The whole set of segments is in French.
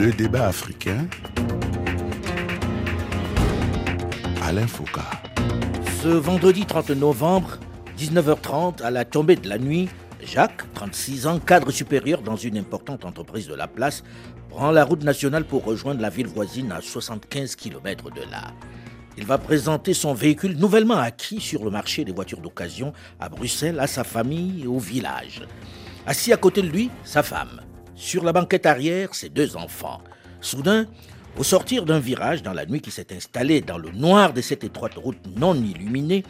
Le débat africain. Alain Foucault. Ce vendredi 30 novembre, 19h30, à la tombée de la nuit, Jacques, 36 ans, cadre supérieur dans une importante entreprise de la place, prend la route nationale pour rejoindre la ville voisine à 75 km de là. Il va présenter son véhicule nouvellement acquis sur le marché des voitures d'occasion à Bruxelles, à sa famille et au village. Assis à côté de lui, sa femme. Sur la banquette arrière, ses deux enfants. Soudain, au sortir d'un virage dans la nuit qui s'est installé dans le noir de cette étroite route non illuminée,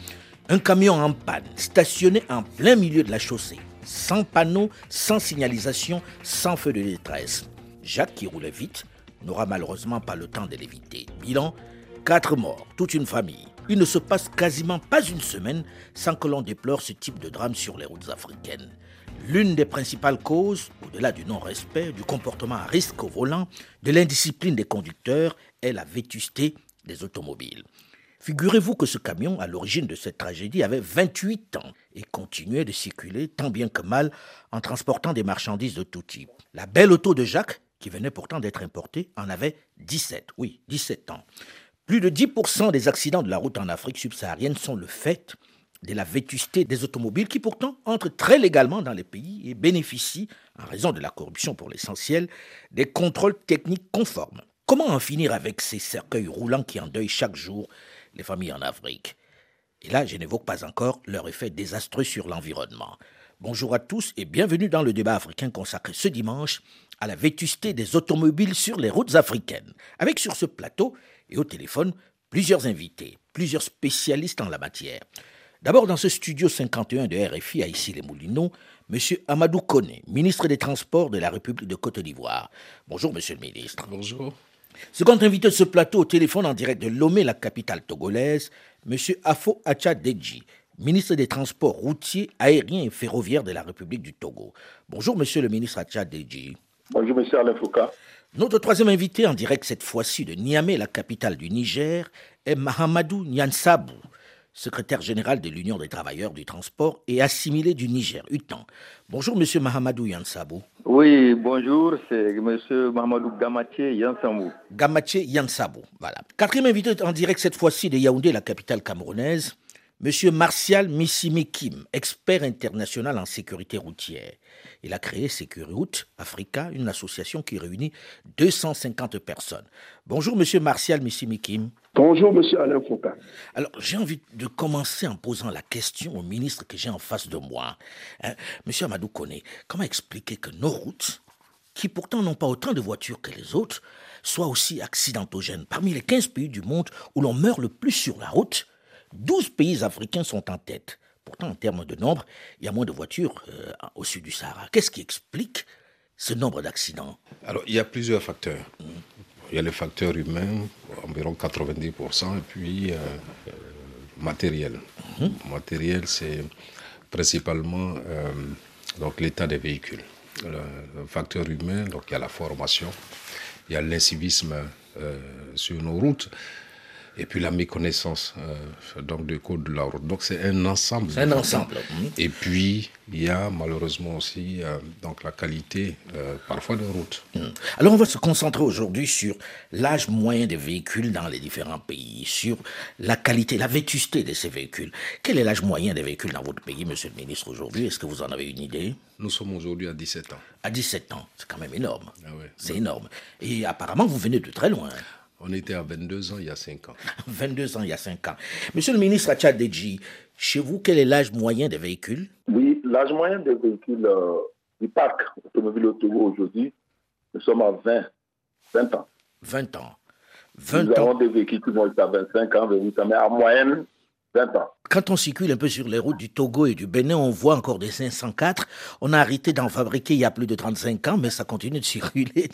un camion en panne, stationné en plein milieu de la chaussée, sans panneau, sans signalisation, sans feu de détresse. Jacques, qui roulait vite, n'aura malheureusement pas le temps de l'éviter. Bilan, quatre morts, toute une famille. Il ne se passe quasiment pas une semaine sans que l'on déplore ce type de drame sur les routes africaines. L'une des principales causes, au-delà du non-respect, du comportement à risque au volant, de l'indiscipline des conducteurs, est la vétusté des automobiles. Figurez-vous que ce camion, à l'origine de cette tragédie, avait 28 ans et continuait de circuler tant bien que mal en transportant des marchandises de tout type. La belle auto de Jacques, qui venait pourtant d'être importée, en avait 17, oui, 17 ans. Plus de 10% des accidents de la route en Afrique subsaharienne sont le fait de la vétusté des automobiles qui pourtant entrent très légalement dans les pays et bénéficient, en raison de la corruption pour l'essentiel, des contrôles techniques conformes. Comment en finir avec ces cercueils roulants qui endeuillent chaque jour les familles en Afrique? Et là, je n'évoque pas encore leur effet désastreux sur l'environnement. Bonjour à tous et bienvenue dans le débat africain consacré ce dimanche à la vétusté des automobiles sur les routes africaines. Avec sur ce plateau et au téléphone plusieurs invités, plusieurs spécialistes en la matière. D'abord, dans ce studio 51 de RFI à Issy-les-Moulineaux, M. Amadou Kone, ministre des Transports de la République de Côte d'Ivoire. Bonjour, Monsieur le ministre. Bonjour. Second invité de ce plateau au téléphone en direct de Lomé, la capitale togolaise, M. Afo Deji, ministre des Transports routiers, aériens et ferroviaires de la République du Togo. Bonjour, Monsieur le ministre Deji. Bonjour, Monsieur Alain Foucault. Notre troisième invité en direct cette fois-ci de Niamey, la capitale du Niger, est Mahamadou Nyansabou, secrétaire général de l'Union des travailleurs du transport et assimilé du Niger, UTAN. Bonjour, monsieur Mahamadou Yansabou. Oui, bonjour, c'est monsieur Mahamadou Gamaché Yansabou. Gamaché Yansabou, voilà. Quatrième invité en direct cette fois-ci de Yaoundé, la capitale camerounaise, monsieur Martial Missimi Kim, expert international en sécurité routière. Il a créé Sécurité Africa, une association qui réunit 250 personnes. Bonjour, monsieur Martial Missimi Kim. Bonjour, monsieur Alain Foucault. Alors, j'ai envie de commencer en posant la question au ministre que j'ai en face de moi. Hein, monsieur Amadou Kone, comment expliquer que nos routes, qui pourtant n'ont pas autant de voitures que les autres, soient aussi accidentogènes Parmi les 15 pays du monde où l'on meurt le plus sur la route, 12 pays africains sont en tête. Pourtant, en termes de nombre, il y a moins de voitures euh, au sud du Sahara. Qu'est-ce qui explique ce nombre d'accidents? Alors, il y a plusieurs facteurs. Mmh. Il y a le facteur humain, environ 90%, et puis euh, euh, matériel. Mhm. Matériel, c'est principalement euh, donc l'état des véhicules. Le, facteur humain, donc il y a la formation, il y a l'incivisme sur nos routes et puis la méconnaissance euh, donc du code de la route. Donc c'est un ensemble. C'est un ensemble. Et puis il y a malheureusement aussi euh, donc la qualité euh, parfois de route. Hmm. Alors on va se concentrer aujourd'hui sur l'âge moyen des véhicules dans les différents pays, sur la qualité, la vétusté de ces véhicules. Quel est l'âge moyen des véhicules dans votre pays, Monsieur le Ministre, aujourd'hui? Est-ce que vous en avez une idée? Nous sommes aujourd'hui à 17 ans. À 17 ans, c'est quand même énorme. Ah c'est énorme. Et apparemment vous venez de très loin. On était à 22 ans il y a 5 ans. 22 ans il y a 5 ans. Monsieur le ministre Deji, chez vous, quel est l'âge moyen des véhicules? Oui, l'âge moyen des véhicules euh, du parc automobile au Togo aujourd'hui, nous sommes à 20, 20 ans. 20 ans. 20 nous avons des véhicules qui vont être à 25 ans, 28 ans, mais en moyenne, 20 ans. Quand on circule un peu sur les routes du Togo et du Bénin, on voit encore des 504. On a arrêté d'en fabriquer il y a plus de 35 ans, mais ça continue de circuler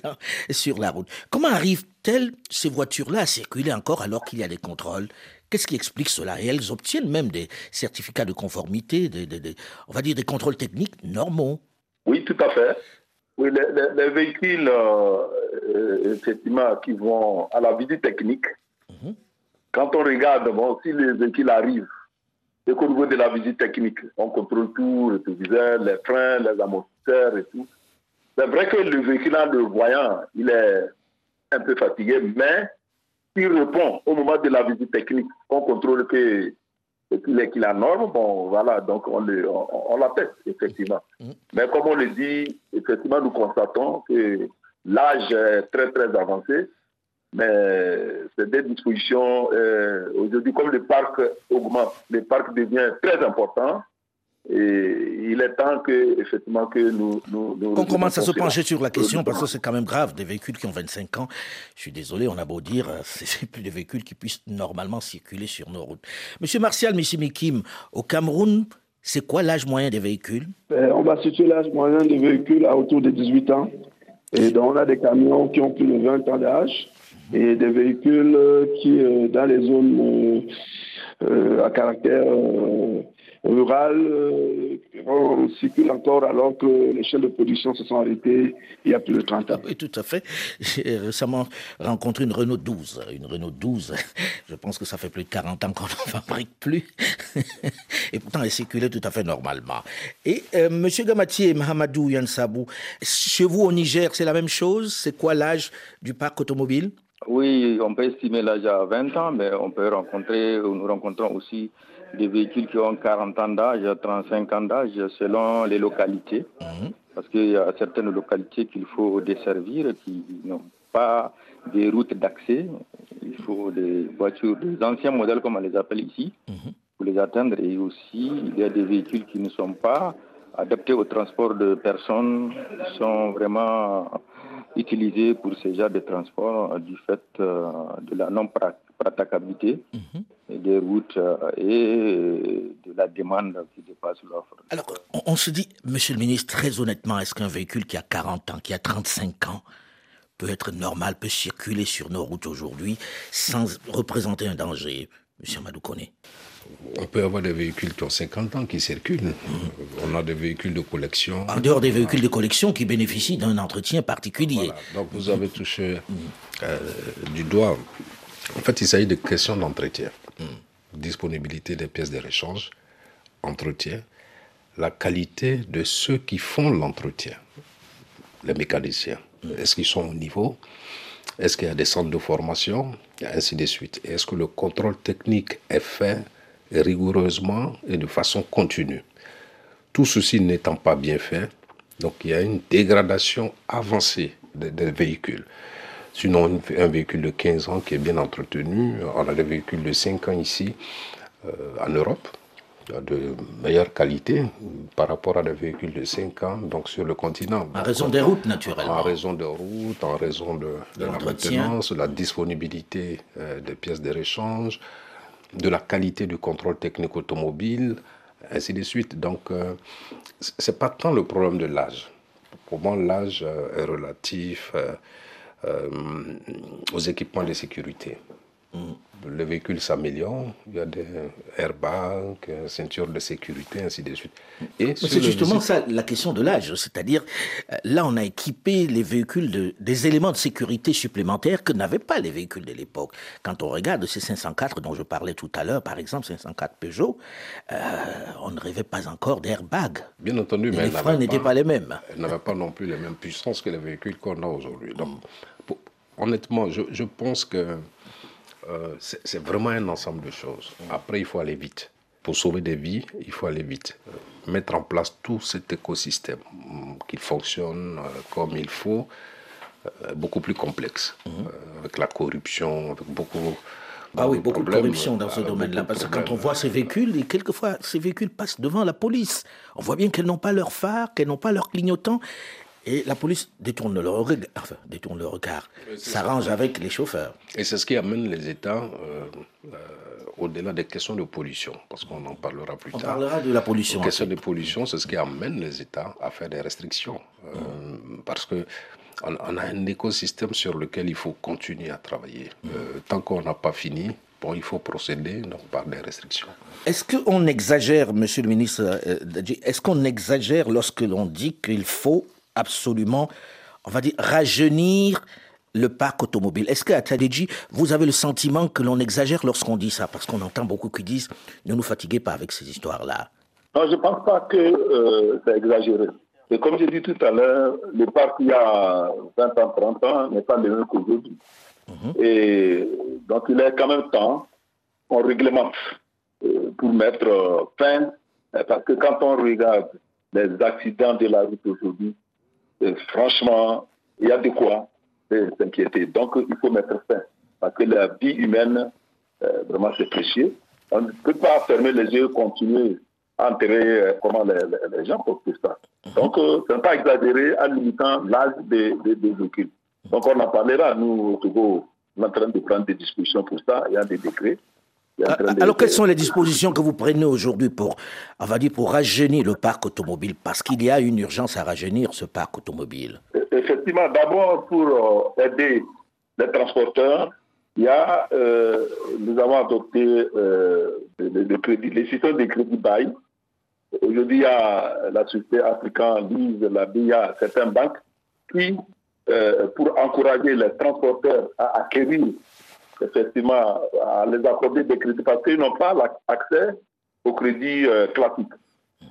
sur la route. Comment arrivent-elles, ces voitures-là, à circuler encore alors qu'il y a des contrôles? Qu'est-ce qui explique cela? Et elles obtiennent même des certificats de conformité, des, on va dire des contrôles techniques normaux. Oui, tout à fait. Oui, les, véhicules, euh, euh, effectivement, qui vont à la visite technique. Quand on regarde, bon, si les véhicules arrivent et qu'au niveau de la visite technique, on contrôle tout, le téléviseur, les freins, les amortisseurs et tout. C'est vrai que le véhicule, en le voyant, il est un peu fatigué, mais il répond au moment de la visite technique, on contrôle que qu'il est, qu'il a norme, bon, voilà, donc on, le, on, l'atteste, effectivement. Mm. Mais comme on le dit, effectivement, nous constatons que l'âge est très, très avancé, mais c'est des dispositions, euh, aujourd'hui, comme le parc augmente, le parc devient très important, et il est temps que, effectivement, que nous. nous, nous commence à se pencher sur la question parce que c'est quand même grave. Des véhicules qui ont 25 ans, je suis désolé, on a beau dire, euh, c'est plus des véhicules qui puissent normalement circuler sur nos routes. Monsieur Martial Missimikim, au Cameroun, c'est quoi l'âge moyen des véhicules? Ben, On va situer l'âge moyen des véhicules à autour de 18 ans. Et donc, on a des camions qui ont plus de 20 ans d'âge et des véhicules euh, qui, euh, dans les zones à caractère rural euh, on circule encore alors que les chaînes de production se sont arrêtées il y a plus de 30 ans. Oui, tout à fait. J'ai récemment rencontré une Renault 12. Une Renault 12, je pense que ça fait plus de 40 ans qu'on n'en fabrique plus. Et pourtant, elle circulait tout à fait normalement. Et euh, Monsieur Gamati et Mahamadou Yansabou, chez vous au Niger, c'est la même chose? C'est quoi l'âge du parc automobile? Oui, on peut estimer l'âge à 20 ans, mais on peut rencontrer, nous rencontrons aussi des véhicules qui ont 40 ans d'âge, 35 ans d'âge, selon les localités. Mhm. Parce qu'il y a certaines localités qu'il faut desservir, qui n'ont pas des routes d'accès. Il faut des voitures, des anciens modèles, comme on les appelle ici, mhm. pour les atteindre. Et aussi, il y a des véhicules qui ne sont pas adaptés au transport de personnes, qui sont vraiment utilisés pour ces genres de transport du fait euh, de la non-praticabilité. Mhm des routes euh, et de la demande qui dépasse l'offre. Alors, on, se dit, monsieur le ministre, très honnêtement, est-ce qu'un véhicule qui a 40 ans, qui a 35 ans, peut être normal, peut circuler sur nos routes aujourd'hui sans représenter un danger, monsieur Madoukone on peut avoir des véhicules qui ont 50 ans qui circulent. On a des véhicules de collection. En dehors des véhicules de collection qui bénéficient d'un entretien particulier. Donc vous avez touché euh, du doigt. En fait, il s'agit de questions d'entretien. Hmm. disponibilité des pièces de rechange, entretien, la qualité de ceux qui font l'entretien, les mécaniciens. Hmm. Est-ce qu'ils sont au niveau? Est-ce qu'il y a des centres de formation? Et ainsi de suite. Est-ce que le contrôle technique est fait rigoureusement et de façon continue Tout ceci n'étant pas bien fait, donc il y a une dégradation avancée des véhicules. Sinon, un véhicule de 15 ans qui est bien entretenu, on a des véhicules de 5 ans ici, euh, en Europe, de meilleure qualité par rapport à des véhicules de 5 ans, donc sur le continent. En raison des routes, naturellement. En raison des routes, en raison de, de la maintenance, de la disponibilité euh, des pièces de rechange, de la qualité du contrôle technique automobile, ainsi de suite. Donc, euh, ce c'est pas tant le problème de l'âge. Pour moi, l'âge est relatif. Euh, aux équipements de sécurité. Mm. Le véhicule s'améliore, il y a des airbags, ceintures de sécurité, ainsi de suite. c'est justement ça la question de l'âge, c'est-à-dire euh, là on a équipé les véhicules de, des éléments de sécurité supplémentaires que n'avaient pas les véhicules de l'époque. Quand on regarde ces 504 dont je parlais tout à l'heure, par exemple 504 Peugeot, euh, on ne rêvait pas encore d'airbags. Bien entendu, mais les freins n'étaient pas, les mêmes. Elles n'avaient pas non plus les mêmes puissances que les véhicules qu'on a aujourd'hui. Donc, honnêtement, je, je pense que euh, c'est vraiment un ensemble de choses. Après, il faut aller vite. Pour sauver des vies, il faut aller vite. Euh, mettre en place tout cet écosystème, mm, qu'il fonctionne euh, comme il faut, beaucoup plus complexe. Mhm. avec la corruption, avec beaucoup. Ah oui, beaucoup de corruption dans ce domaine-là. Parce que quand on voit ces véhicules, et quelquefois ces véhicules passent devant la police. On voit bien qu'elles n'ont pas leur phare, qu'elles n'ont pas leur clignotant. Et la police détourne le regard, enfin, détourne le regard, s'arrange avec les chauffeurs. Et c'est ce qui amène les États euh, euh, au-delà des questions de pollution, parce qu'on en parlera plus tard. On parlera de la pollution. Les questions de pollution, c'est ce qui amène les États à faire des restrictions, euh, parce que on, a un écosystème sur lequel il faut continuer à travailler. tant qu'on n'a pas fini, Bon, il faut procéder donc, par des restrictions. Est-ce qu'on exagère, Monsieur le ministre, est-ce qu'on exagère lorsque l'on dit qu'il faut absolument, on va dire, rajeunir le parc automobile. Est-ce qu'à Tadedji, vous avez le sentiment que l'on exagère lorsqu'on dit ça? Parce qu'on entend beaucoup qui disent ne nous fatiguez pas avec ces histoires-là. Non, je ne pense pas que euh, c'est exagéré. Et comme j'ai dit tout à l'heure, le parc il y a 20 ans, 30 ans n'est pas le même qu'aujourd'hui. Mhm. Et donc il est quand même temps qu'on réglemente euh, pour mettre fin, parce que quand on regarde les accidents de la route aujourd'hui, franchement, il y a de quoi s'inquiéter. Donc il faut mettre fin, parce que la vie humaine, vraiment c'est précieux. On ne peut pas fermer les yeux, continuer enterrer euh, comment les, gens pour ça. Donc, euh, n'est pas exagéré en limitant l'âge des, véhicules. Donc, on en parlera, nous, au Togo, on est en train de prendre des dispositions pour ça, il y a des décrets. Ah, alors, quelles sont les dispositions que vous prenez aujourd'hui pour, on va dire, pour rajeunir le parc automobile? Parce qu'il y a une urgence à rajeunir ce parc automobile. E, effectivement, d'abord pour euh, aider les transporteurs, il y a, nous avons adopté les systèmes de crédit bail Aujourd'hui, il y a la société africaine, Lise, la BIA, certaines banques qui, euh, pour encourager les transporteurs à acquérir, effectivement, à les accorder des crédits parce qu'ils n'ont pas accès au crédit euh, classique.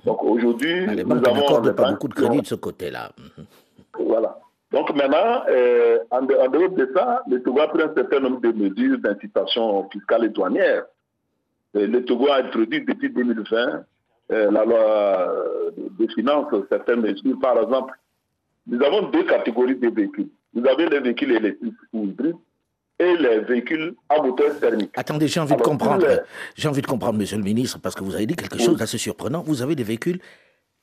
Donc aujourd'hui, ah, nous avons. pas beaucoup de crédit de ce côté-là. Voilà. Donc maintenant, euh, en, dehors de ça, le Togo a pris un certain nombre de mesures d'incitation fiscale et douanière. le Togo a introduit depuis 2020 euh, la loi euh, des finances certaines mesures. Par exemple, nous avons deux catégories de véhicules. Vous avez les véhicules électriques ou hybrides et les véhicules à moteur thermique. Attendez, j'ai envie de comprendre. J'ai envie de comprendre, Monsieur le Ministre, parce que vous avez dit quelque chose d'assez surprenant. Vous avez des véhicules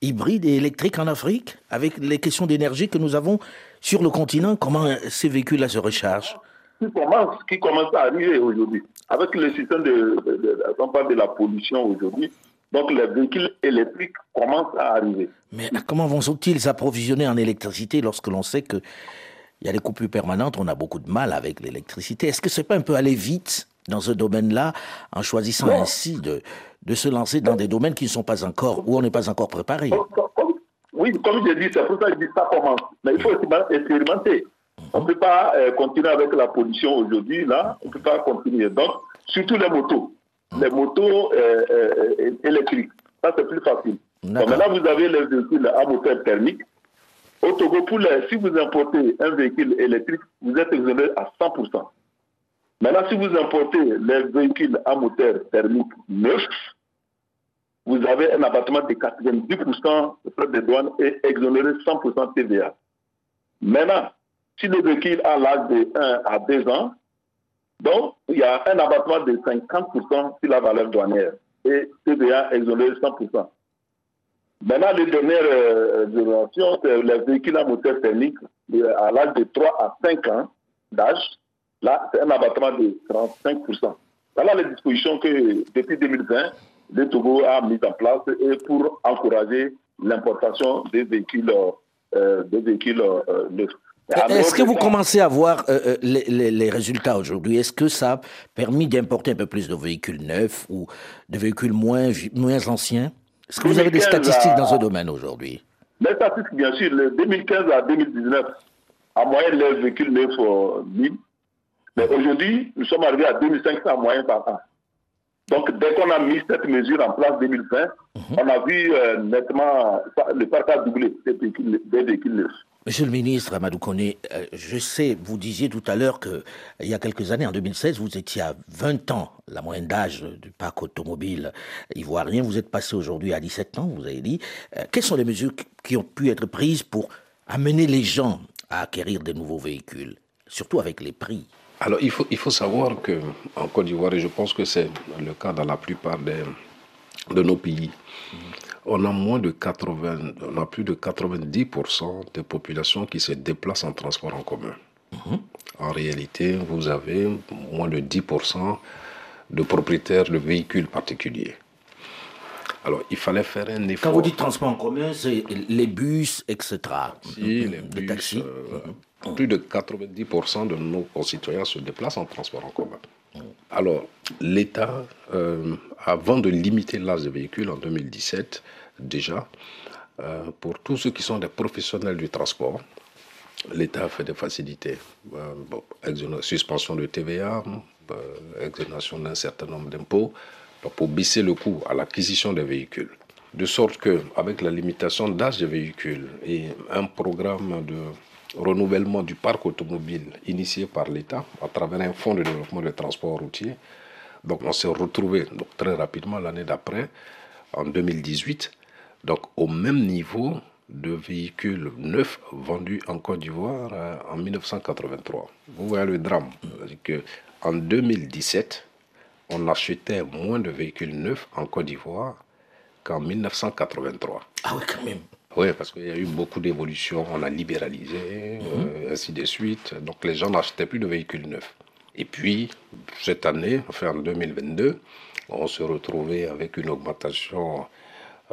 hybrides et électriques en Afrique, avec les questions d'énergie que nous avons sur le continent. Comment ces véhicules-là se rechargent? Qui commence, qui commence à arriver aujourd'hui. Avec le système de, de, de, de la pollution aujourd'hui, donc les véhicules électriques commencent à arriver. Mais comment vont-ils s'approvisionner en électricité lorsque l'on sait qu'il y a des coupures permanentes, on a beaucoup de mal avec l'électricité Est-ce que ce n'est pas un peu aller vite dans ce domaine-là en choisissant ainsi de, de se lancer dans des domaines qui ne sont pas encore, où on n'est pas encore préparé? Oui, comme je dis, c'est pour ça que je dis ça commence. Mais il faut expérimenter. On ne peut pas euh, continuer avec la pollution aujourd'hui, là, on ne peut pas continuer. Donc, surtout les motos les motos euh, euh, électriques. Ça, c'est plus facile. maintenant, vous avez les véhicules à moteur thermique. Au Togo, si vous importez un véhicule électrique, vous êtes exonéré à 100%. Maintenant, si vous importez les véhicules à moteur thermique neufs, vous avez un abattement de 90% de frais de douane et exonéré 100% TVA. Maintenant, si le véhicule a l'âge de 1 à 2 ans, donc, il y a un abattement de 50% sur la valeur douanière et TVA exonéré 100%. Maintenant, les dernières euh, générations, c'est les véhicules à moteur thermique à l'âge de 3 à 5 ans d'âge. Là, c'est un abattement de 35%. Voilà les dispositions que, depuis 2020, le Togo a mises en place pour encourager l'importation des véhicules, euh, des véhicules euh, est-ce que vous commencez à voir euh, euh, les, résultats aujourd'hui? Est-ce que ça a permis d'importer un peu plus de véhicules neufs ou de véhicules moins, moins anciens? Est-ce que vous avez des statistiques dans ce domaine aujourd'hui? Les statistiques, bien sûr. De 2015 à 2019, en moyenne, les véhicules neufs, 1000. Mais aujourd'hui, nous sommes arrivés à 2500 en moyenne par an. Donc, dès qu'on a mis cette mesure en place 2020, mhm. on a vu euh, nettement le parc a doublé des véhicules neufs. Monsieur le ministre Amadou Kone, euh, je sais, vous disiez tout à l'heure qu'il y a quelques années, en 2016, vous étiez à 20 ans, la moyenne d'âge du parc automobile ivoirien. Vous êtes passé aujourd'hui à 17 ans, vous avez dit. Euh, quelles sont les mesures qui ont pu être prises pour amener les gens à acquérir des nouveaux véhicules, surtout avec les prix? Alors, il faut, savoir qu'en Côte d'Ivoire, et je pense que c'est le cas dans la plupart de nos pays, on a moins de 80, on a plus de 90% des populations qui se déplacent en transport en commun. Mhm. En réalité, vous avez moins de 10% de propriétaires de véhicules particuliers. Alors, il fallait faire un effort. Quand vous dites transport en commun, c'est les bus, etc. Si, les, bus, taxis. Euh, plus de 90% de nos concitoyens se déplacent en transport en commun. Alors, l'État, euh, avant de limiter l'âge des véhicules en 2017, déjà, euh, pour tous ceux qui sont des professionnels du transport, l'État a fait des facilités. Euh, suspension de TVA, exonération d'un certain nombre d'impôts, pour baisser le coût à l'acquisition des véhicules. De sorte que, avec la limitation d'âge des véhicules et un programme de renouvellement du parc automobile initié par l'État à travers un fonds de développement des transports routiers, donc on s'est retrouvé donc, très rapidement l'année d'après, en 2018, donc au même niveau de véhicules neufs vendus en Côte d'Ivoire euh, en 1983. Vous voyez le drame. Que en 2017, on achetait moins de véhicules neufs en Côte d'Ivoire qu'en 1983. Ah oui, quand même. Oui, parce qu'il y a eu beaucoup d'évolutions, on a libéralisé, euh, ainsi de suite. Donc les gens n'achetaient plus de véhicules neufs. Et puis, cette année, enfin en 2022, on se retrouvait avec une augmentation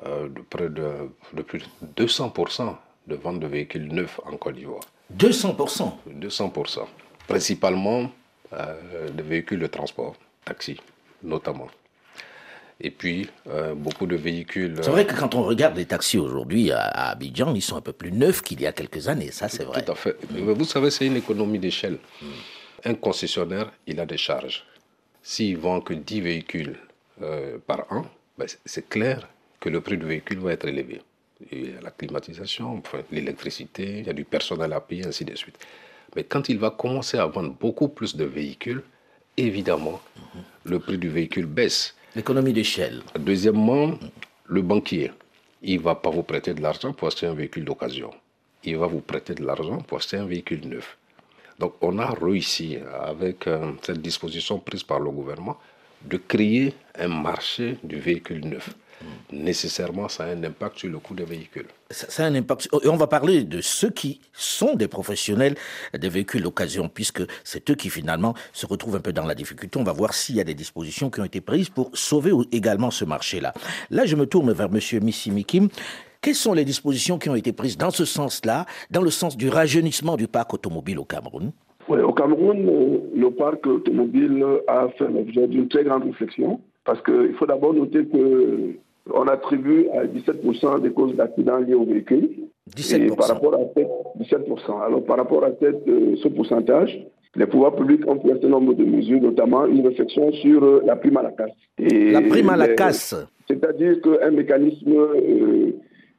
euh, de près de, de, plus de 200% de vente de véhicules neufs en Côte d'Ivoire. 200% 200%. Principalement euh, de véhicules de transport, taxis notamment. Et puis, euh, beaucoup de véhicules. C'est vrai que quand on regarde les taxis aujourd'hui à, Abidjan, ils sont un peu plus neufs qu'il y a quelques années, ça c'est vrai. Tout à fait. Vous savez, c'est une économie d'échelle. Un concessionnaire, il a des charges. S'il vend que 10 véhicules par an, ben, c'est clair que le prix du véhicule va être élevé. Il y a la climatisation, l'électricité, il y a du personnel à payer, ainsi de suite. Mais quand il va commencer à vendre beaucoup plus de véhicules, évidemment, le prix du véhicule baisse. L'économie d'échelle. Deuxièmement, le banquier, il ne va pas vous prêter de l'argent pour acheter un véhicule d'occasion. Il va vous prêter de l'argent pour acheter un véhicule neuf. Donc on a réussi, avec euh, cette disposition prise par le gouvernement, de créer un marché du véhicule neuf nécessairement, ça a un impact sur le coût des véhicules. Ça, a un impact. Et on va parler de ceux qui sont des professionnels des véhicules d'occasion, puisque c'est eux qui finalement se retrouvent un peu dans la difficulté. On va voir s'il y a des dispositions qui ont été prises pour sauver également ce marché-là. Là, je me tourne vers Monsieur Missimikim. Quelles sont les dispositions qui ont été prises dans ce sens-là, dans le sens du rajeunissement du parc automobile au Cameroun? Oui, au Cameroun, le parc automobile a fait l'objet d'une très grande réflexion, parce qu'il faut d'abord noter que on attribue à 17% des causes d'accidents liés au véhicule. 17%. par rapport à 17%. Alors, par rapport à euh, ce pourcentage, les pouvoirs publics ont pris un certain nombre de mesures, notamment une réflexion sur euh, la prime à la casse. la prime à la casse C'est-à-dire qu'un mécanisme euh,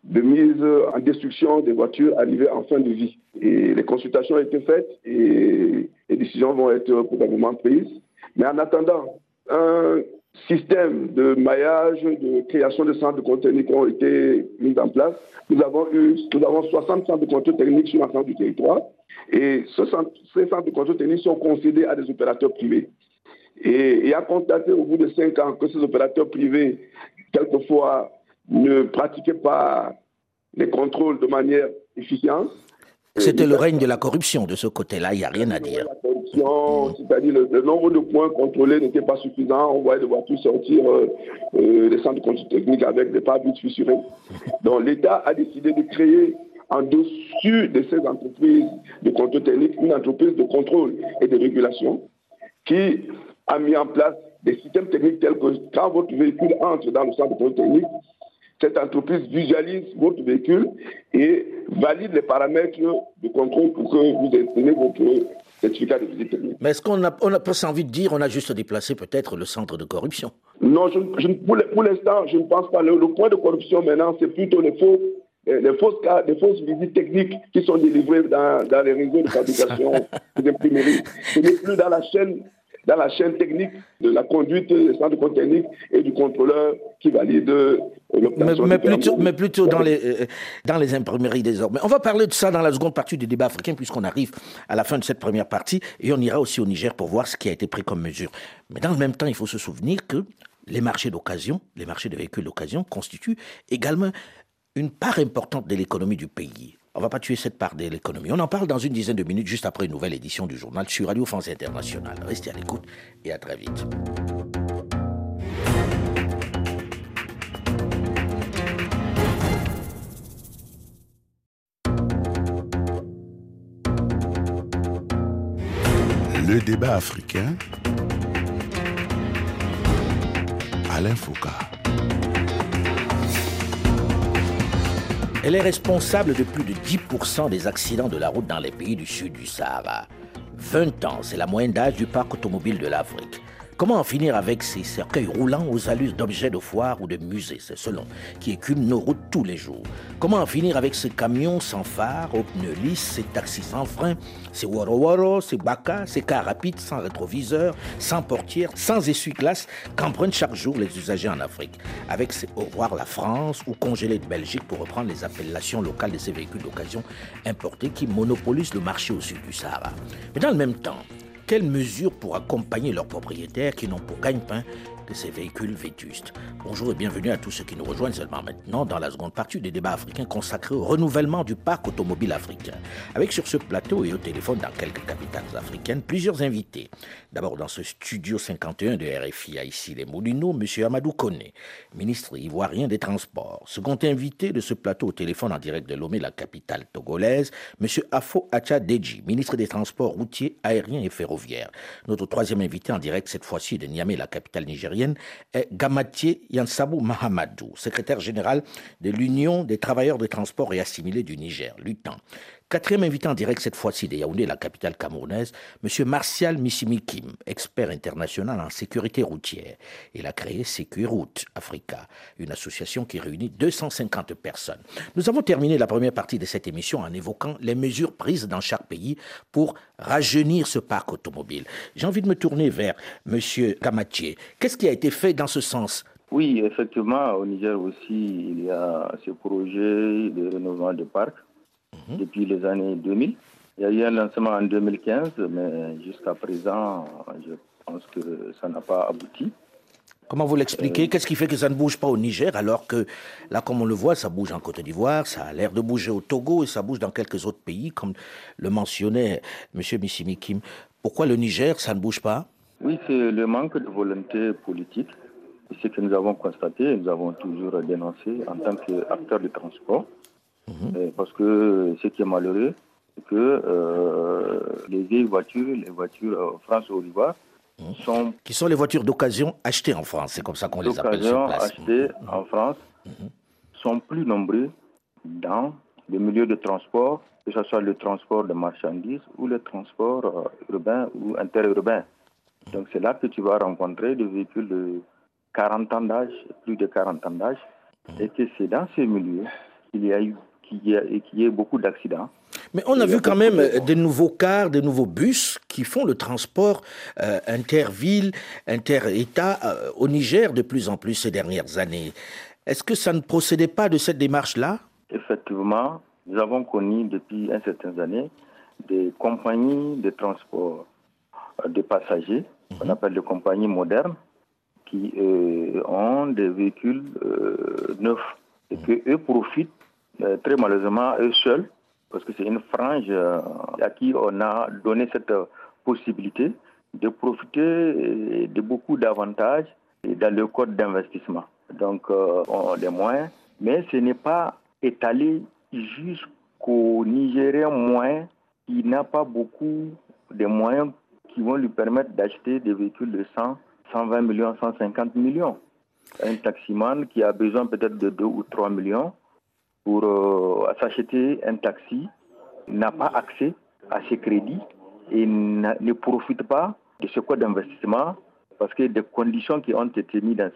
de mise en destruction des voitures arrivait en fin de vie. Et les consultations ont été faites et les décisions vont être probablement prises. Mais en attendant, un système de maillage, de création de centres de contenus qui ont été mis en place. Nous avons eu, nous avons 60 centres de contrôle techniques sur l'ensemble du territoire. Et ce ces centres de contrôle technique sont concédés à des opérateurs privés. Et, et à constater au bout de cinq ans que ces opérateurs privés, quelquefois, ne pratiquaient pas les contrôles de manière efficiente, c'était le règne de la corruption de ce côté-là, il n'y a rien à dire. La corruption, c'est-à-dire le, nombre de points contrôlés n'était pas suffisant. On voyait des voitures sortir euh, euh, des centres de contrôle technique avec des pare-brises fissurés. Donc l'État a décidé de créer en dessus de ces entreprises de contrôle technique une entreprise de contrôle et de régulation qui a mis en place des systèmes techniques tels que quand votre véhicule entre dans le centre de contrôle technique, cette entreprise visualise votre véhicule et valide les paramètres de contrôle pour que vous obteniez votre certificat de visite technique. Mais est-ce qu'on a, on a pas envie de dire on a juste déplacé peut-être le centre de corruption? Non, je, pour l'instant, je ne pense pas. Le, point de corruption maintenant, c'est plutôt les faux les fausses, les fausses visites techniques qui sont délivrées dans, dans les réseaux de fabrication des imprimeries. Ce n'est plus dans la chaîne dans la chaîne technique de la conduite des centres de compte technique et du contrôleur qui valide euh, l'opération. Mais, plutôt, mais plutôt dans les, euh, dans les imprimeries désormais. On va parler de ça dans la seconde partie du débat africain puisqu'on arrive à la fin de cette première partie et on ira aussi au Niger pour voir ce qui a été pris comme mesure. Mais dans le même temps, il faut se souvenir que les marchés d'occasion, les marchés de véhicules d'occasion constituent également une part importante de l'économie du pays. On ne va pas tuer cette part de l'économie. On en parle dans une dizaine de minutes, juste après une nouvelle édition du journal sur Radio France Internationale. Restez à l'écoute et à très vite. Le débat africain. Alain Foucault. Elle est responsable de plus de 10% des accidents de la route dans les pays du sud du Sahara. 20 ans, c'est la moyenne d'âge du parc automobile de l'Afrique. Comment en finir avec ces cercueils roulants aux allures d'objets de foire ou de musées, c'est selon, qui écument nos routes tous les jours? Comment en finir avec ces camions sans phare, aux pneus lisses, ces taxis sans frein, ces woro-woro, ces baka, ces cars rapides sans rétroviseur, sans portière, sans essuie-glace qu'empruntent chaque jour les usagers en Afrique? Avec ces au revoir la France ou congelés de Belgique pour reprendre les appellations locales de ces véhicules d'occasion importés qui monopolisent le marché au sud du Sahara. Mais dans le même temps, quelles mesures pour accompagner leurs propriétaires qui n'ont pour gagne-pain ces véhicules vétustes. Bonjour et bienvenue à tous ceux qui nous rejoignent seulement maintenant dans la seconde partie des débats africains consacrés au renouvellement du parc automobile africain. Avec sur ce plateau et au téléphone dans quelques capitales africaines plusieurs invités. D'abord dans ce studio 51 de RFI à ici les Moulineaux, M. Amadou Kone, ministre ivoirien des Transports. Second invité de ce plateau au téléphone en direct de Lomé, la capitale togolaise, M. Afo Acha Deji, ministre des Transports routiers, aériens et ferroviaires. Notre troisième invité en direct cette fois-ci de Niamey, la capitale nigérienne est Gamatier Yansabou Mahamadou, secrétaire général de l'Union des travailleurs de transport et assimilés du Niger, l'UTAN. Quatrième invité en direct cette fois-ci de Yaoundé, la capitale camerounaise, M. Martial Missimikim, expert international en sécurité routière. Il a créé Sécuroute Africa, une association qui réunit 250 personnes. Nous avons terminé la première partie de cette émission en évoquant les mesures prises dans chaque pays pour rajeunir ce parc automobile. J'ai envie de me tourner vers M. Gamatier. Qu'est-ce qui a été fait dans ce sens? Oui, effectivement, au Niger aussi, il y a ce projet de renouvellement de parc Mhm. depuis les années 2000. Il y a eu un lancement en 2015, mais jusqu'à présent, je pense que ça n'a pas abouti. Comment vous l'expliquez? Qu'est-ce qui fait que ça ne bouge pas au Niger alors que là, comme on le voit, ça bouge en Côte d'Ivoire, ça a l'air de bouger au Togo et ça bouge dans quelques autres pays, comme le mentionnait M. Missimikim. Pourquoi le Niger, ça ne bouge pas? Oui, c'est le manque de volonté politique. C'est ce que nous avons constaté, nous avons toujours dénoncé en tant qu'acteurs de transport. Mhm. Euh, parce que ce qui est malheureux, c'est que euh, les vieilles voitures, les voitures euh, France-Olivoire, mhm. sont... Qui sont les voitures d'occasion achetées en France, c'est comme ça qu'on les appelle sur place. achetées mhm. en France sont plus nombreux dans le milieu de transport, que ce soit le transport de marchandises ou le transport urbain ou interurbain. Donc c'est là que tu vas rencontrer des véhicules de 40 ans d'âge, plus de 40 ans d'âge, et que c'est dans ces milieux qu'il y a eu qu'il y, ait beaucoup d'accidents. Mais on a vu quand même des nouveaux cars, des nouveaux bus qui font le transport euh, inter-ville, inter-État euh, au Niger de plus en plus ces dernières années. Est-ce que ça ne procédait pas de cette démarche-là? Effectivement, nous avons connu depuis un certain années des compagnies de transport euh, de passagers, qu'on mhm. appelle des compagnies modernes, qui ont des véhicules neufs et mhm. qu'eux profitent euh, très malheureusement, eux seuls, parce que c'est une frange euh, à qui on a donné cette possibilité de profiter de beaucoup d'avantages dans le code d'investissement. Donc, euh, on a des moyens, mais ce n'est pas étalé jusqu'au Nigérien moyen qui n'a pas beaucoup de moyens qui vont lui permettre d'acheter des véhicules de 100, 120 millions, 150 millions. Un taximan qui a besoin peut-être de 2 ou 3 millions pour euh, s'acheter un taxi n'a pas accès à ces crédits et ne profite pas de ce code d'investissement parce que des conditions qui ont été mises dans,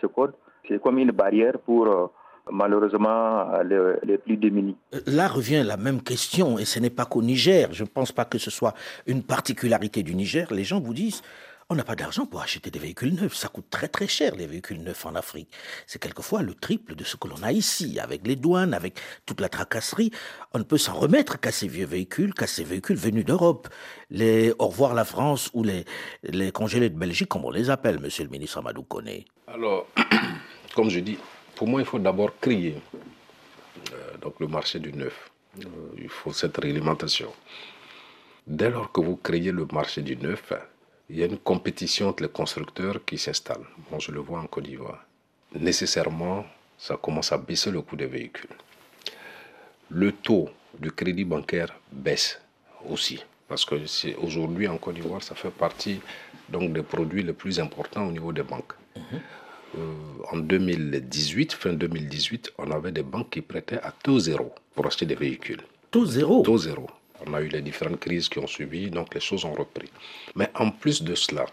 ce code, c'est comme une barrière pour euh, malheureusement les, les, plus démunis. Là revient la même question, et ce n'est pas qu'au Niger. Je ne pense pas que ce soit une particularité du Niger. Les gens vous disent on n'a pas d'argent pour acheter des véhicules neufs. Ça coûte très très cher les véhicules neufs en Afrique. C'est quelquefois le triple de ce que l'on a ici, avec les douanes, avec toute la tracasserie. On ne peut s'en remettre qu'à ces vieux véhicules, qu'à ces véhicules venus d'Europe. Les Au revoir la France ou les, les congelés de Belgique, comme on les appelle, monsieur le ministre Amadou Kone. Alors, comme je dis, pour moi, il faut d'abord créer euh, le marché du neuf. Euh, il faut cette réglementation. Dès lors que vous créez le marché du neuf, il y a une compétition entre les constructeurs qui s'installe. Bon, je le vois en Côte d'Ivoire. Nécessairement, ça commence à baisser le coût des véhicules. Le taux du crédit bancaire baisse aussi. Parce que aujourd'hui en Côte d'Ivoire, ça fait partie donc, des produits les plus importants au niveau des banques. Mhm. Euh, en 2018, fin 2018, on avait des banques qui prêtaient à taux zéro pour acheter des véhicules. Taux zéro? Taux zéro. On a eu les différentes crises qui ont suivi, donc les choses ont repris. Mais en plus de cela,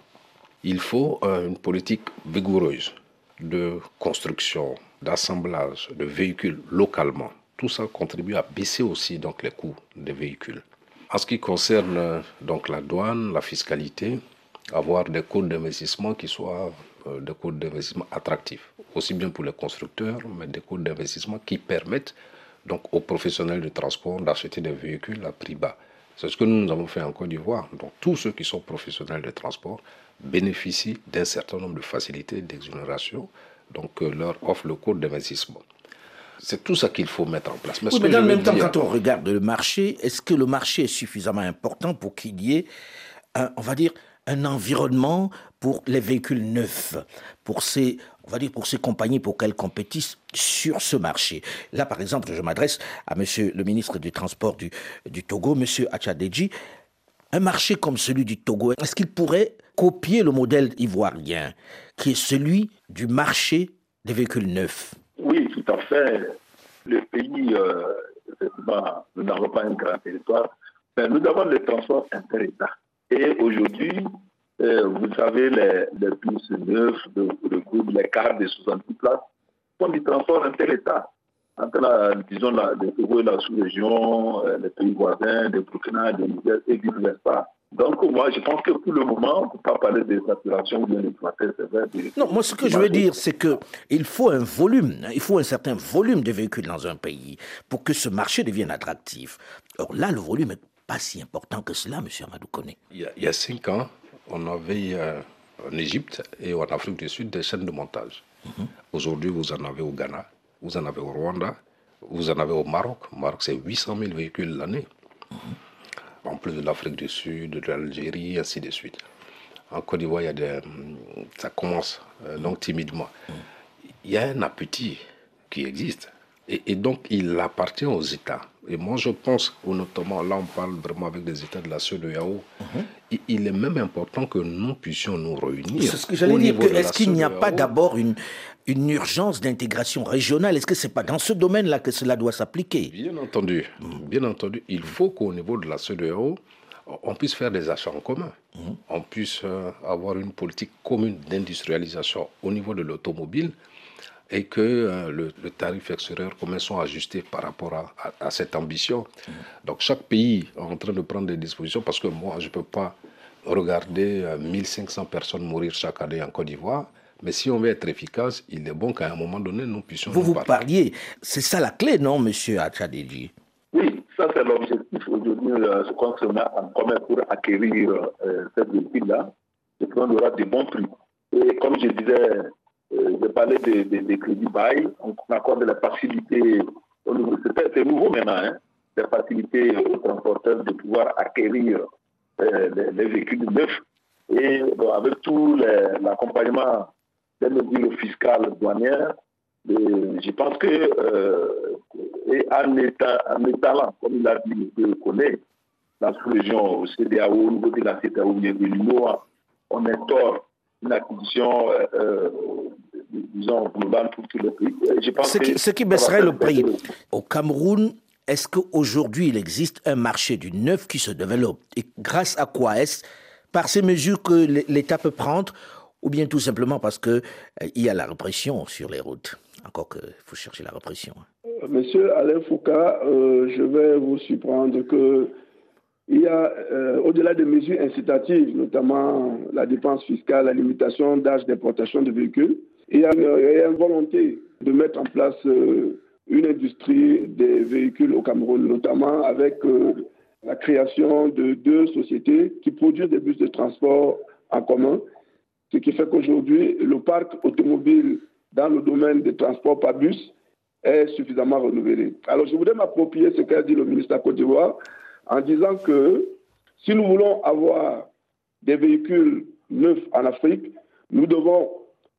Il faut euh, une politique vigoureuse de construction, d'assemblage de véhicules localement. Tout ça contribue à baisser aussi donc les coûts des véhicules. En ce qui concerne euh, donc la douane, la fiscalité, avoir des coûts d'investissement qui soient euh, des coûts d'investissement attractifs, aussi bien pour les constructeurs, mais des coûts d'investissement qui permettent donc aux professionnels du transport d'acheter des véhicules à prix bas. C'est ce que nous avons fait en Côte d'Ivoire. Donc tous ceux qui sont professionnels de transport bénéficient d'un certain nombre de facilités d'exonération, donc euh, leur offre le coût d'investissement. C'est tout ça qu'il faut mettre en place. Mais, dans le même temps, quand on regarde le marché, est-ce que le marché est suffisamment important pour qu'il y ait, on va dire, un environnement pour les véhicules neufs, pour ces, on va dire pour ces compagnies, pour qu'elles compétissent sur ce marché. Là, par exemple, je m'adresse à Monsieur le ministre du Transport du, Togo, Monsieur Achadeji. Un marché comme celui du Togo, est-ce qu'il pourrait copier le modèle ivoirien, qui est celui du marché des véhicules neufs? Oui, tout à fait. Le pays, euh, nous n'avons pas un grand territoire, mais nous avons le transport inter-État. Et aujourd'hui, euh, vous savez, les, les bus neufs, de, de, les cars de 70 places font du transport inter-État entre la, disons, la, le Togo et la sous-région, euh, les pays voisins, des Burkina, des Niger et du pas. Donc, moi, je pense que pour le moment, on ne peut pas parler de saturation ou de c'est vrai. Non, moi, ce que je veux dire, c'est qu'il faut un volume, il faut un certain volume de véhicules dans un pays pour que ce marché devienne attractif. Or là, le volume n'est pas si important que cela, M. Amadou Kone. Il, y a cinq ans, on avait euh, en Égypte et en Afrique du Sud des chaînes de montage. Mhm. Aujourd'hui, vous en avez au Ghana, vous en avez au Rwanda, vous en avez au Maroc. Au Maroc, c'est 800 000 véhicules l'année. Mhm en plus de l'Afrique du Sud, de l'Algérie, ainsi de suite. En Côte d'Ivoire, il y a des, ça commence euh, donc timidement. Il y a un appétit qui existe. Et, donc, il appartient aux États. Et moi, je pense, notamment, là, on parle vraiment avec des États de la CEDEAO, il, il est même important que nous puissions nous réunir. C'est ce que j'allais dire. Est-ce qu'il n'y a pas d'abord une, une urgence d'intégration régionale? Est-ce que ce n'est pas dans ce domaine-là que cela doit s'appliquer? Bien entendu. Bien entendu. Il faut qu'au niveau de la CEDEAO, on puisse faire des achats en commun. Mhm. On puisse euh, avoir une politique commune d'industrialisation au niveau de l'automobile et que euh, le, tarif extérieur commun soit ajusté par rapport à, cette ambition. Mhm. Donc chaque pays est en train de prendre des dispositions parce que moi, je ne peux pas regarder 1500 euh, personnes mourir chaque année en Côte d'Ivoire mais si on veut être efficace, il est bon qu'à un moment donné, nous puissions. Vous vous parliez, c'est ça la clé, non, monsieur Achadeli Oui, ça c'est l'objectif aujourd'hui. Euh, je crois que c'est en commun pour acquérir euh, cette véhicule-là. Et puis on aura des bons prix. Et comme je disais, je parlais des de, crédits bail, on accorde la facilité. C'est nouveau maintenant, hein, des facilités aux transporteurs de pouvoir acquérir euh, les, les, véhicules neufs. Et bon, avec tout l'accompagnement des mesures fiscales douanières. je pense que, euh, et en, état, en étalant, comme il a dit, je connais, la sous-région au CDAO, au niveau de la CDAO, de l'UMOA, on est tort une acquisition, euh, euh, disons, globale pour tout le pays. Je pense ce, qui, ce qui baisserait le prix. Au Cameroun, est-ce qu'aujourd'hui, il existe un marché du neuf qui se développe? Et grâce à quoi est-ce? Par ces mesures que l'État peut prendre ou bien tout simplement parce qu'il euh, il y a la répression sur les routes? Encore qu'il faut chercher la répression. Hein. Euh, monsieur Alain Foucault, euh, je vais vous surprendre que il y a, au-delà des mesures incitatives, notamment la dépense fiscale, la limitation d'âge d'importation de véhicules, il y, a, une volonté de mettre en place une industrie des véhicules au Cameroun, notamment avec la création de deux sociétés qui produisent des bus de transport en commun ce qui fait qu'aujourd'hui, le parc automobile dans le domaine des transports par bus est suffisamment renouvelé. Alors, je voudrais m'approprier ce qu'a dit le ministre de la Côte d'Ivoire en disant que si nous voulons avoir des véhicules neufs en Afrique, nous devons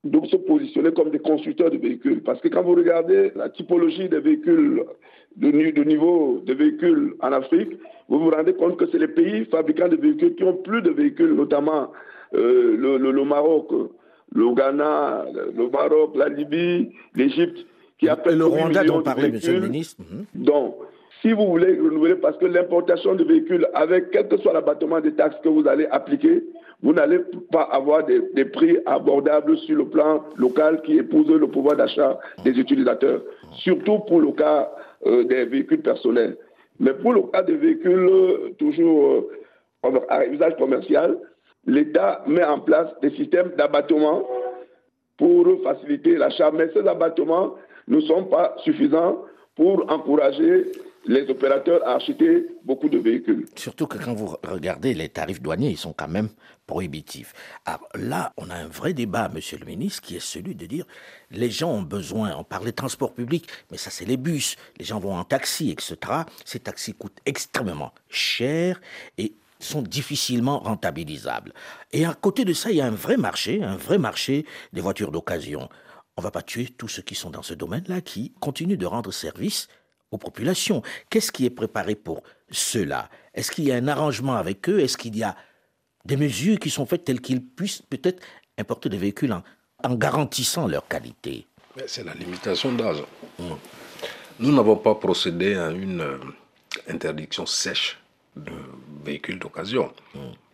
donc se positionner comme des constructeurs de véhicules. Parce que quand vous regardez la typologie des véhicules, de, de niveau de véhicules en Afrique, vous vous rendez compte que c'est les pays fabricants de véhicules qui ont plus de véhicules, notamment euh, le, le, Maroc, le Ghana, le Maroc, la Libye, l'Égypte, qui appellent le Rwanda dont parlait M. le ministre. Mhm. Donc, si vous voulez renouveler, parce que l'importation de véhicules, avec quel que soit l'abattement des taxes que vous allez appliquer, vous n'allez pas avoir des, prix abordables sur le plan local qui épousent le pouvoir d'achat des utilisateurs, surtout pour le cas euh, des véhicules personnels. Mais pour le cas des véhicules euh, toujours euh, à usage commercial, l'État met en place des systèmes d'abattement pour faciliter l'achat. Mais ces abattements ne sont pas suffisants pour encourager les opérateurs à acheter beaucoup de véhicules. Surtout que quand vous regardez les tarifs douaniers, ils sont quand même prohibitifs. Alors là, on a un vrai débat, monsieur le ministre, qui est celui de dire les gens ont besoin, on parle des transports publics, mais ça c'est les bus, les gens vont en taxi, etc. Ces taxis coûtent extrêmement cher et sont difficilement rentabilisables. Et à côté de ça, il y a un vrai marché, un vrai marché des voitures d'occasion. On ne va pas tuer tous ceux qui sont dans ce domaine-là, qui continuent de rendre service aux populations. Qu'est-ce qui est préparé pour cela? Est-ce qu'il y a un arrangement avec eux? Est-ce qu'il y a des mesures qui sont faites telles qu'ils puissent peut-être importer des véhicules en, garantissant leur qualité? C'est la limitation d'âge. Nous n'avons pas procédé à une euh, interdiction sèche de véhicules d'occasion.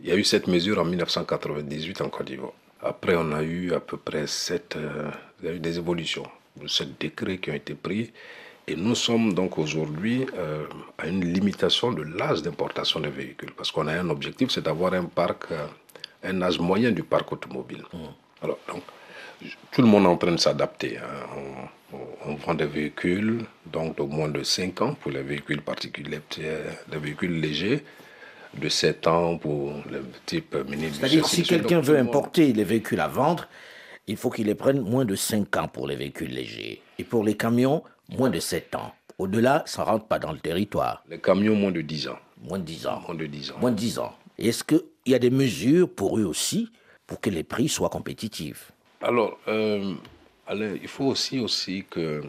Il y a eu cette mesure en 1998 en Côte d'Ivoire. Après, on a eu à peu près sept, euh, il y a eu des évolutions sept décrets qui ont été pris et nous sommes donc aujourd'hui euh, à une limitation de l'âge d'importation des véhicules, parce qu'on a un objectif, c'est d'avoir un parc, euh, un âge moyen du parc automobile. Mmh. Alors, donc, tout le monde est en train de s'adapter. Hein. On, vend des véhicules donc de moins de 5 ans pour les véhicules particuliers, les véhicules légers, de 7 ans pour le type mini C'est-à-dire si quelqu'un veut importer les véhicules à vendre, il faut qu'il les prenne moins de 5 ans pour les véhicules légers. Et pour les camions, moins de 7 ans. Au-delà, ça ne rentre pas dans le territoire. Les camions, moins de 10 ans. Moins de 10 ans. Moins de 10 ans. Moins de 10 ans. Est-ce qu'il y a des mesures pour eux aussi pour que les prix soient compétitifs? Alors, euh, il faut aussi, aussi que...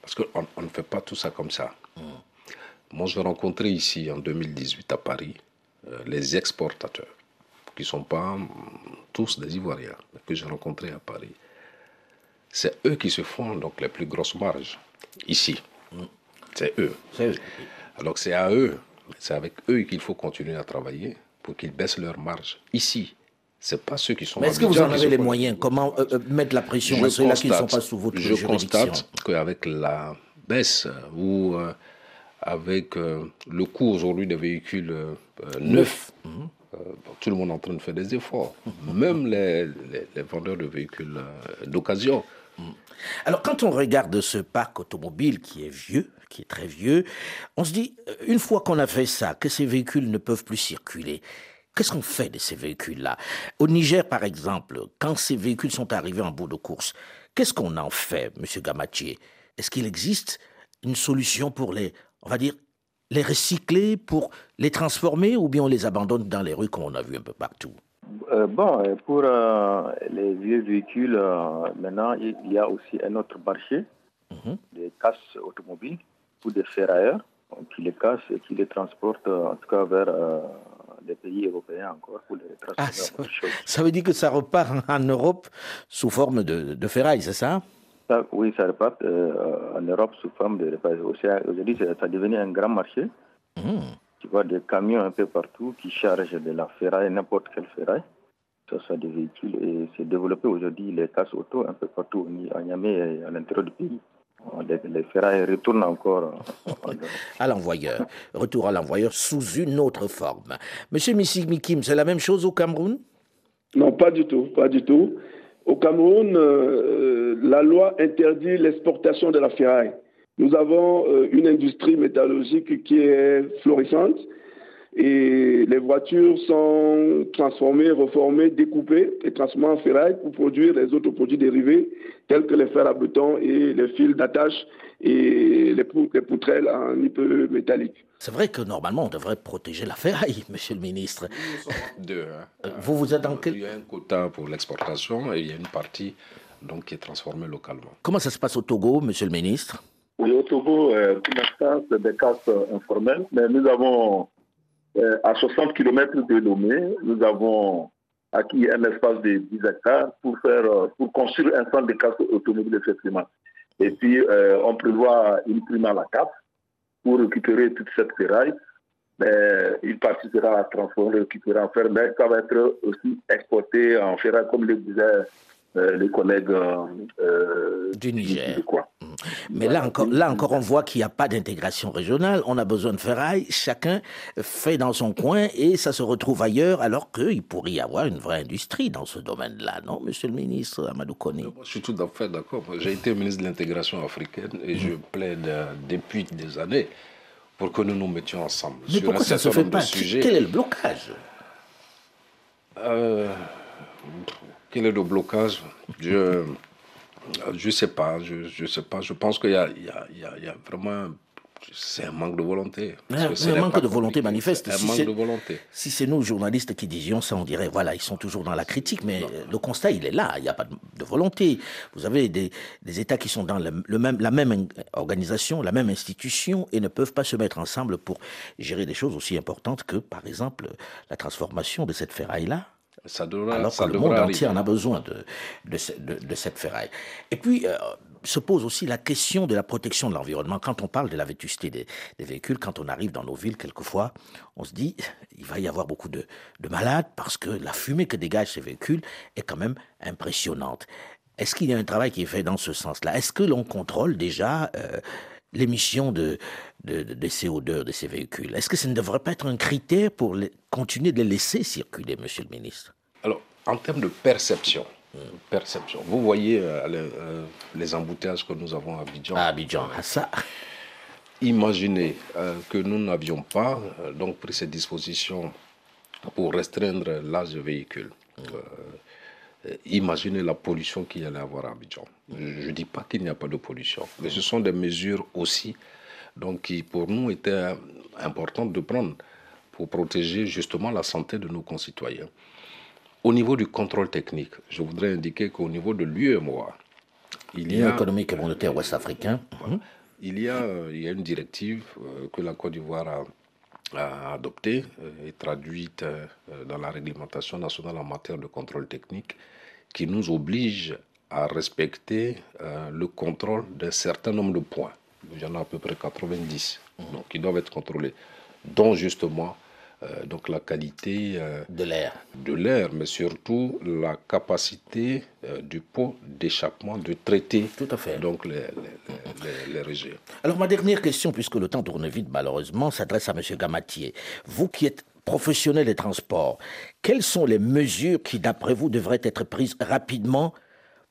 Parce qu'on on ne fait pas tout ça comme ça. Hmm. Moi, j'ai rencontré ici, en 2018, à Paris, euh, les exportateurs, qui ne sont pas hum, tous des Ivoiriens, que j'ai rencontrés à Paris. C'est eux qui se font donc les plus grosses marges ici. C'est eux. Alors c'est à eux, c'est avec eux qu'il faut continuer à travailler pour qu'ils baissent leurs marges ici. C'est pas ceux qui sont. Mais est-ce que vous en avez les moyens? Comment euh, euh, mettre la pression à ceux-là qui ne sont pas sous votre Je constate qu'avec la baisse ou euh, avec le coût aujourd'hui des véhicules neufs, tout le monde est en train de faire des efforts. Même les vendeurs de véhicules d'occasion alors quand on regarde ce parc automobile qui est vieux, qui est très vieux, on se dit, euh, une fois qu'on a fait ça, que ces véhicules ne peuvent plus circuler, qu'est-ce qu'on fait de ces véhicules-là? Au Niger, par exemple, quand ces véhicules sont arrivés en bout de course, qu'est-ce qu'on en fait, Monsieur Gamatier? Est-ce qu'il existe une solution pour les, on va dire, les recycler, pour les transformer, ou bien on les abandonne dans les rues comme on a vu un peu partout? Euh, bon, euh, pour euh, les vieux véhicules, maintenant, il y a aussi un autre marché mhm. des casses automobiles ou des ferrailleurs. Qui les cassent et qui les transportent, en tout cas, vers les pays européens encore pour les ah, ça, veut dire que ça repart en Europe sous forme de, de ferraille, c'est ça, Oui, ça repart en Europe sous forme de Aujourd'hui, ça a devenu un grand marché. Mhm tu vois des camions un peu partout qui chargent de la ferraille, n'importe quelle ferraille, que ce soit des véhicules. Et c'est développé aujourd'hui les casses auto un peu partout à Niamey et à l'intérieur du pays. Les, ferrailles retournent encore à l'envoyeur. Retour à l'envoyeur sous une autre forme. Monsieur Mikim, c'est la même chose au Cameroun? Non, pas du tout, pas du tout. Au Cameroun, euh, la loi interdit l'exportation de la ferraille. Nous avons euh, une industrie métallurgique qui est florissante et les voitures sont transformées, reformées, découpées et transformées en ferraille pour produire les autres produits dérivés tels que les fers à béton et les fils d'attache et les, poutrelles en hyper métallique. C'est vrai que normalement on devrait protéger la ferraille, monsieur le ministre. Deux, hein. Euh, vous vous êtes dans quel... Il y a un quota pour l'exportation et il y a une partie donc, qui est transformée localement. Comment ça se passe au Togo, monsieur le ministre? Oui, au Togo, euh, pour l'instant, c'est des casses informelles, mais nous avons, euh, à 60 km de Lomé, nous avons acquis un espace de 10 hectares pour, faire, euh, pour construire un centre de casse automobile, effectivement. Et puis, on prévoit une prime à la CAP pour récupérer toute cette ferraille. Mais une partie sera transformée, récupérée en fer, mais ça va être aussi exporté en ferraille, comme le disait euh, les collègues euh, du Niger. Mm. Mais là encore, là encore, on voit qu'il n'y a pas d'intégration régionale. On a besoin de ferraille. Chacun fait dans son coin et ça se retrouve ailleurs, alors qu'il pourrait y avoir une vraie industrie dans ce domaine-là, non, Monsieur le Ministre Amadou Kone Je suis tout à fait d'accord. J'ai été ministre de l'intégration africaine et je plaide euh, depuis des années pour que nous nous mettions ensemble. Mais pourquoi ça ne se fait pas? Quel est le blocage? Quel est le blocage Je ne sais pas. Je, sais pas. Je pense qu'il y, y, y a, vraiment c'est un manque de volonté. Un, un manque de volonté manifeste. Un si manque de volonté. Si c'est nous, journalistes, qui disions ça, on dirait, voilà, ils sont toujours dans la critique, mais le constat, il est là, il n'y a pas de volonté. Vous avez des, des États qui sont dans le, même, la même organisation, la même institution, et ne peuvent pas se mettre ensemble pour gérer des choses aussi importantes que, par exemple, la transformation de cette ferraille-là ça devra, Alors que le monde entier en a besoin de, de, cette ferraille. Et puis, euh, se pose aussi la question de la protection de l'environnement. Quand on parle de la vétusté des, véhicules, quand on arrive dans nos villes, quelquefois, on se dit, il va y avoir beaucoup de, malades parce que la fumée que dégagent ces véhicules est quand même impressionnante. Est-ce qu'il y a un travail qui est fait dans ce sens-là? Est-ce que l'on contrôle déjà euh, l'émission de, de, de, CO2 de ces véhicules. Est-ce que ça ne devrait pas être un critère pour continuer de les laisser circuler, Monsieur le Ministre? Alors, en termes de perception, perception. Vous voyez euh, euh, les embouteillages que nous avons à Abidjan. À Abidjan, à ça. Imaginez euh, que nous n'avions pas donc pris ces dispositions pour restreindre l'âge des véhicules. Euh, imaginez la pollution qu'il y allait avoir à Abidjan. Je ne dis pas qu'il n'y a pas de pollution, mais ce sont des mesures aussi donc, qui, pour nous, étaient importantes de prendre pour protéger justement la santé de nos concitoyens. Au niveau du contrôle technique, je voudrais indiquer qu'au niveau de l'UEMOA, il y a... économique et monétaire ouest-africain. Il, y a, il y a une directive euh, que la Côte d'Ivoire a adoptée euh, et traduite dans la réglementation nationale en matière de contrôle technique qui nous oblige à respecter euh, le contrôle d'un certain nombre de points. Il y en a à peu près 90, donc qui doivent être contrôlés, dont justement euh, donc la qualité euh, de l'air, de l'air, mais surtout la capacité du pot d'échappement de traiter Tout à fait. donc les, les, les, les, Alors ma dernière question, puisque le temps tourne vite malheureusement, s'adresse à M. Gamatier. Vous qui êtes professionnels des transports, quelles sont les mesures qui, d'après vous, devraient être prises rapidement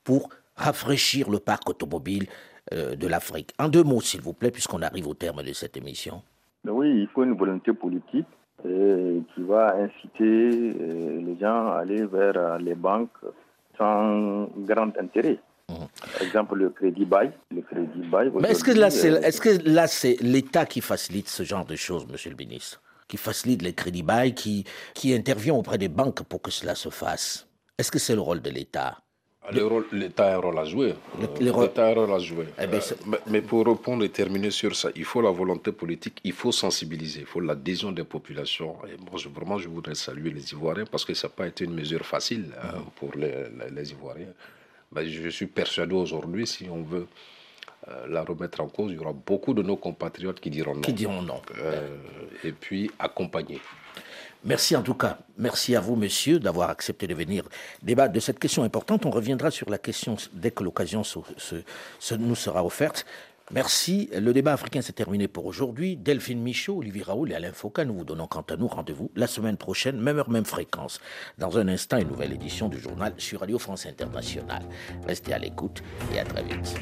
pour rafraîchir le parc automobile euh, de l'Afrique En deux mots, s'il vous plaît, puisqu'on arrive au terme de cette émission. Oui, il faut une volonté politique euh, qui va inciter euh, les gens à aller vers les banques sans grand intérêt. Mmh. Par exemple, le crédit bail. Le crédit bail Mais est-ce que là, c'est, est-ce que là, c'est l'État qui facilite ce genre de choses, Monsieur le Ministre? Qui facilite les crédits bail, qui, qui intervient auprès des banques pour que cela se fasse? Est-ce que c'est le rôle de l'État? L'État a un rôle à jouer. L'État a un rôle à jouer. Eh ben, euh, mais, pour répondre et terminer sur ça, il faut la volonté politique, il faut sensibiliser, il faut l'adhésion des populations. Et moi, je, vraiment, je voudrais saluer les Ivoiriens parce que ça n'a pas été une mesure facile euh, mm-hmm. pour les, les, Ivoiriens. Mais je suis persuadé aujourd'hui, si on veut euh, la remettre en cause, il y aura beaucoup de nos compatriotes qui diront non. Qui diront non. Euh, et puis accompagner. Merci en tout cas. Merci à vous, messieurs, d'avoir accepté de venir débattre de cette question importante. On reviendra sur la question dès que l'occasion nous sera offerte. Merci. Le débat africain s'est terminé pour aujourd'hui. Delphine Michaud, Olivier Raoul et Alain Foucault, nous vous donnons quant à nous rendez-vous la semaine prochaine, même heure, même fréquence. Dans un instant, une nouvelle édition du journal sur Radio France Internationale. Restez à l'écoute et à très vite.